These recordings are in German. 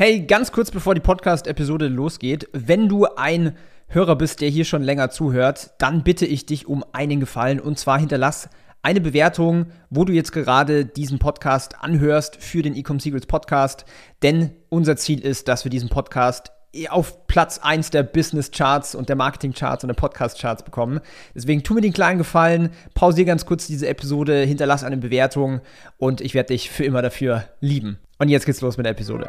Hey, ganz kurz bevor die Podcast-Episode losgeht, wenn du ein Hörer bist, der hier schon länger zuhört, dann bitte ich dich um einen Gefallen und zwar hinterlass eine Bewertung, wo du jetzt gerade diesen Podcast anhörst für den Ecom Secrets Podcast, denn unser Ziel ist, dass wir diesen Podcast auf Platz 1 der Business Charts und der Marketing Charts und der Podcast Charts bekommen. Deswegen tu mir den kleinen Gefallen, pausier ganz kurz diese Episode, hinterlass eine Bewertung und ich werde dich für immer dafür lieben. Und jetzt geht's los mit der Episode.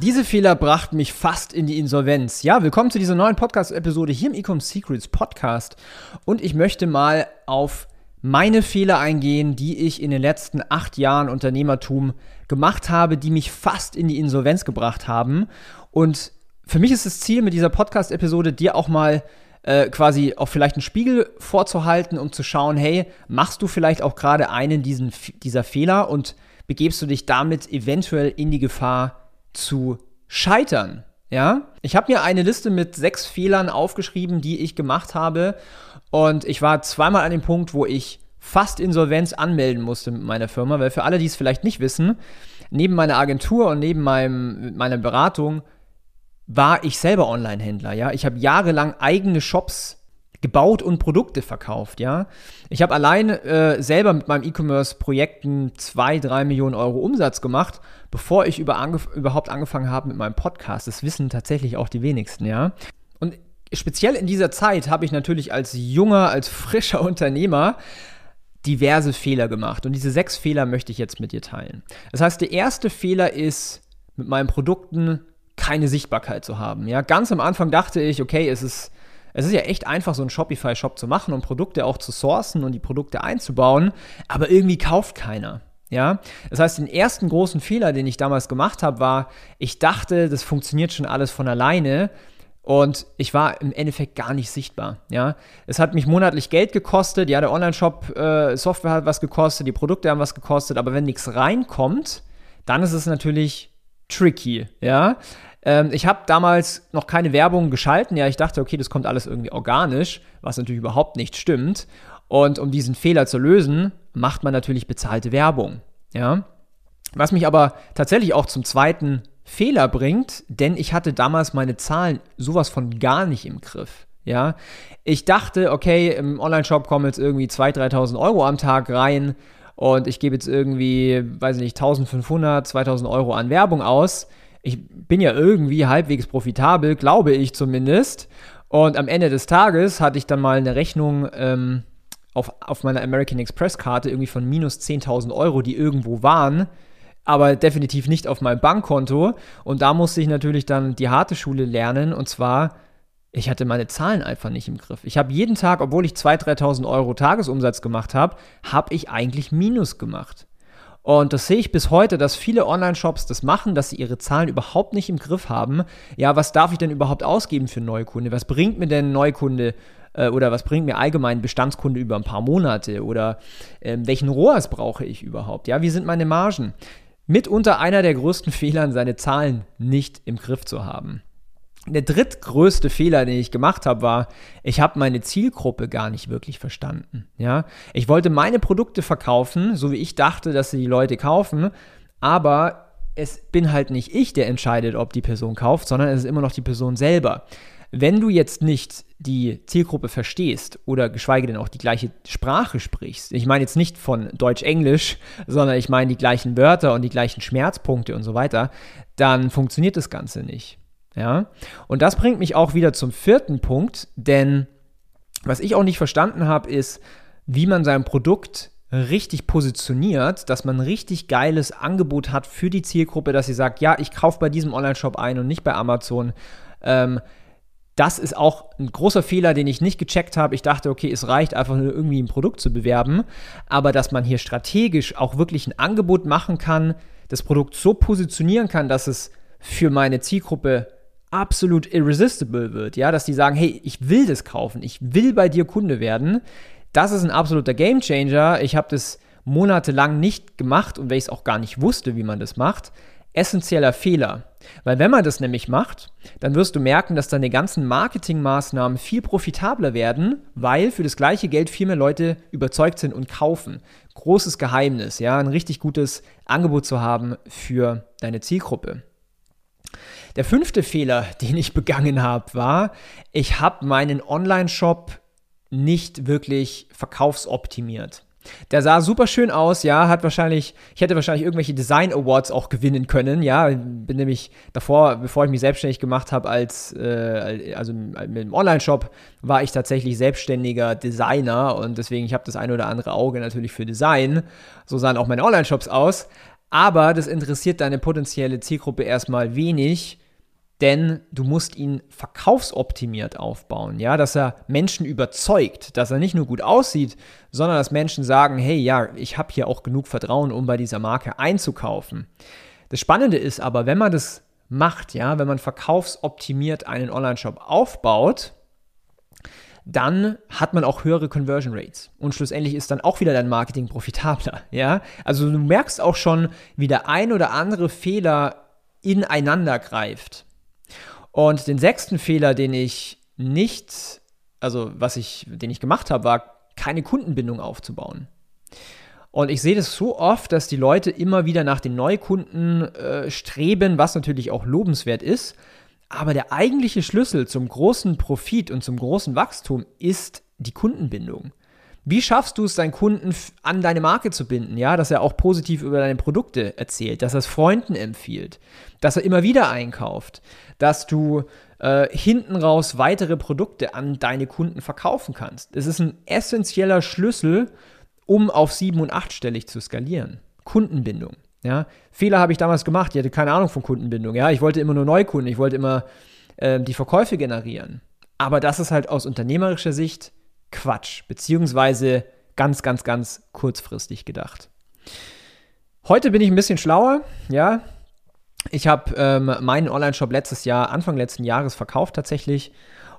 Diese Fehler brachten mich fast in die Insolvenz. Ja, willkommen zu dieser neuen Podcast-Episode hier im Ecom Secrets Podcast. Und ich möchte mal auf meine Fehler eingehen, die ich in den letzten acht Jahren Unternehmertum gemacht habe, die mich fast in die Insolvenz gebracht haben. Und für mich ist das Ziel mit dieser Podcast-Episode, dir auch mal äh, quasi auch vielleicht einen Spiegel vorzuhalten, um zu schauen, hey, machst du vielleicht auch gerade einen diesen, dieser Fehler und begebst du dich damit eventuell in die Gefahr, zu scheitern. Ja, ich habe mir eine Liste mit sechs Fehlern aufgeschrieben, die ich gemacht habe. Und ich war zweimal an dem Punkt, wo ich fast Insolvenz anmelden musste mit meiner Firma, weil für alle, die es vielleicht nicht wissen, neben meiner Agentur und neben meinem, meiner Beratung war ich selber Online-Händler. Ja, ich habe jahrelang eigene Shops gebaut und Produkte verkauft, ja. Ich habe allein äh, selber mit meinem E-Commerce-Projekten zwei, drei Millionen Euro Umsatz gemacht, bevor ich über angef überhaupt angefangen habe mit meinem Podcast. Das wissen tatsächlich auch die wenigsten, ja. Und speziell in dieser Zeit habe ich natürlich als junger, als frischer Unternehmer diverse Fehler gemacht. Und diese sechs Fehler möchte ich jetzt mit dir teilen. Das heißt, der erste Fehler ist, mit meinen Produkten keine Sichtbarkeit zu haben. Ja, ganz am Anfang dachte ich, okay, es ist es ist ja echt einfach, so einen Shopify-Shop zu machen und Produkte auch zu sourcen und die Produkte einzubauen, aber irgendwie kauft keiner. Ja, das heißt, den ersten großen Fehler, den ich damals gemacht habe, war, ich dachte, das funktioniert schon alles von alleine und ich war im Endeffekt gar nicht sichtbar. Ja, es hat mich monatlich Geld gekostet. Ja, der Online-Shop äh, hat was gekostet, die Produkte haben was gekostet, aber wenn nichts reinkommt, dann ist es natürlich tricky. Ja, ähm, ich habe damals noch keine Werbung geschalten. Ja, ich dachte, okay, das kommt alles irgendwie organisch, was natürlich überhaupt nicht stimmt. Und um diesen Fehler zu lösen, macht man natürlich bezahlte Werbung. Ja. Was mich aber tatsächlich auch zum zweiten Fehler bringt, denn ich hatte damals meine Zahlen sowas von gar nicht im Griff. Ja, ich dachte, okay, im Online-Shop kommen jetzt irgendwie 2.000, 3.000 Euro am Tag rein und ich gebe jetzt irgendwie, weiß ich nicht, 1.500, 2.000 Euro an Werbung aus ich bin ja irgendwie halbwegs profitabel, glaube ich zumindest. Und am Ende des Tages hatte ich dann mal eine Rechnung ähm, auf, auf meiner American Express Karte irgendwie von minus 10.000 Euro, die irgendwo waren, aber definitiv nicht auf meinem Bankkonto. Und da musste ich natürlich dann die harte Schule lernen und zwar ich hatte meine Zahlen einfach nicht im Griff. Ich habe jeden Tag, obwohl ich 2.000, 3.000 Euro Tagesumsatz gemacht habe, habe ich eigentlich Minus gemacht. Und das sehe ich bis heute, dass viele Online-Shops das machen, dass sie ihre Zahlen überhaupt nicht im Griff haben. Ja, was darf ich denn überhaupt ausgeben für einen Neukunde? Was bringt mir denn ein Neukunde? Äh, oder was bringt mir allgemein Bestandskunde über ein paar Monate? Oder äh, welchen ROAS brauche ich überhaupt? Ja, wie sind meine Margen? Mitunter einer der größten Fehler, seine Zahlen nicht im Griff zu haben. Der drittgrößte Fehler, den ich gemacht habe, war, ich habe meine Zielgruppe gar nicht wirklich verstanden. Ja, ich wollte meine Produkte verkaufen, so wie ich dachte, dass sie die Leute kaufen, aber es bin halt nicht ich, der entscheidet, ob die Person kauft, sondern es ist immer noch die Person selber. Wenn du jetzt nicht die Zielgruppe verstehst oder geschweige denn auch die gleiche Sprache sprichst, ich meine jetzt nicht von Deutsch-Englisch, sondern ich meine die gleichen Wörter und die gleichen Schmerzpunkte und so weiter, dann funktioniert das Ganze nicht. Ja? Und das bringt mich auch wieder zum vierten Punkt, denn was ich auch nicht verstanden habe, ist, wie man sein Produkt richtig positioniert, dass man ein richtig geiles Angebot hat für die Zielgruppe, dass sie sagt, ja, ich kaufe bei diesem Online-Shop ein und nicht bei Amazon. Ähm, das ist auch ein großer Fehler, den ich nicht gecheckt habe. Ich dachte, okay, es reicht einfach nur irgendwie ein Produkt zu bewerben, aber dass man hier strategisch auch wirklich ein Angebot machen kann, das Produkt so positionieren kann, dass es für meine Zielgruppe absolut irresistible wird, ja, dass die sagen, hey, ich will das kaufen, ich will bei dir Kunde werden, das ist ein absoluter Gamechanger. Ich habe das monatelang nicht gemacht und weil ich es auch gar nicht wusste, wie man das macht. Essentieller Fehler. Weil wenn man das nämlich macht, dann wirst du merken, dass deine ganzen Marketingmaßnahmen viel profitabler werden, weil für das gleiche Geld viel mehr Leute überzeugt sind und kaufen. Großes Geheimnis, ja, ein richtig gutes Angebot zu haben für deine Zielgruppe. Der fünfte Fehler, den ich begangen habe, war, ich habe meinen Online-Shop nicht wirklich verkaufsoptimiert. Der sah super schön aus, ja, hat wahrscheinlich, ich hätte wahrscheinlich irgendwelche Design Awards auch gewinnen können, ja, bin nämlich davor, bevor ich mich selbstständig gemacht habe als, äh, also mit dem Online-Shop, war ich tatsächlich selbstständiger Designer und deswegen, ich habe das ein oder andere Auge natürlich für Design, so sahen auch meine Online-Shops aus, aber das interessiert deine potenzielle Zielgruppe erstmal wenig, denn du musst ihn verkaufsoptimiert aufbauen, ja, dass er Menschen überzeugt, dass er nicht nur gut aussieht, sondern dass Menschen sagen, hey, ja, ich habe hier auch genug Vertrauen, um bei dieser Marke einzukaufen. Das Spannende ist aber, wenn man das macht, ja, wenn man verkaufsoptimiert einen Online-Shop aufbaut, dann hat man auch höhere Conversion Rates. Und schlussendlich ist dann auch wieder dein Marketing profitabler. Ja? Also du merkst auch schon, wie der ein oder andere Fehler ineinander greift. Und den sechsten Fehler, den ich nicht, also was ich, den ich gemacht habe, war, keine Kundenbindung aufzubauen. Und ich sehe das so oft, dass die Leute immer wieder nach den Neukunden äh, streben, was natürlich auch lobenswert ist. Aber der eigentliche Schlüssel zum großen Profit und zum großen Wachstum ist die Kundenbindung. Wie schaffst du es, deinen Kunden an deine Marke zu binden, ja, dass er auch positiv über deine Produkte erzählt, dass er es Freunden empfiehlt, dass er immer wieder einkauft, dass du äh, hinten raus weitere Produkte an deine Kunden verkaufen kannst. Das ist ein essentieller Schlüssel, um auf sieben- und achtstellig zu skalieren. Kundenbindung. Ja, Fehler habe ich damals gemacht. Ich hatte keine Ahnung von Kundenbindung. Ja, ich wollte immer nur Neukunden. Ich wollte immer äh, die Verkäufe generieren. Aber das ist halt aus unternehmerischer Sicht Quatsch, beziehungsweise ganz, ganz, ganz kurzfristig gedacht. Heute bin ich ein bisschen schlauer, ja. Ich habe ähm, meinen Online-Shop letztes Jahr, Anfang letzten Jahres verkauft tatsächlich.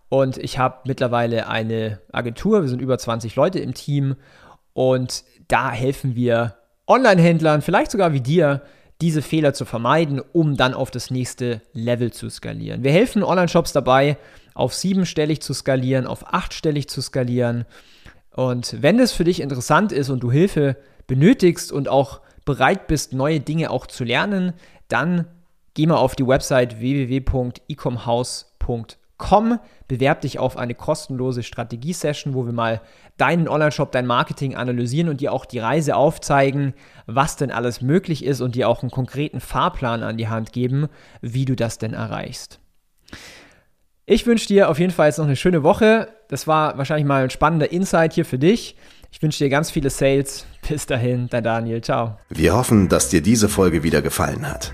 Und ich habe mittlerweile eine Agentur, wir sind über 20 Leute im Team. Und da helfen wir Online-Händlern, vielleicht sogar wie dir, diese Fehler zu vermeiden, um dann auf das nächste Level zu skalieren. Wir helfen Online-Shops dabei, auf siebenstellig zu skalieren, auf achtstellig zu skalieren. Und wenn es für dich interessant ist und du Hilfe benötigst und auch bereit bist, neue Dinge auch zu lernen, dann geh mal auf die Website www.ecomhouse.com, bewerb dich auf eine kostenlose Strategie-Session, wo wir mal deinen Online-Shop, dein Marketing analysieren und dir auch die Reise aufzeigen, was denn alles möglich ist und dir auch einen konkreten Fahrplan an die Hand geben, wie du das denn erreichst. Ich wünsche dir auf jeden Fall jetzt noch eine schöne Woche. Das war wahrscheinlich mal ein spannender Insight hier für dich. Ich wünsche dir ganz viele Sales. Bis dahin, dein Daniel. Ciao. Wir hoffen, dass dir diese Folge wieder gefallen hat.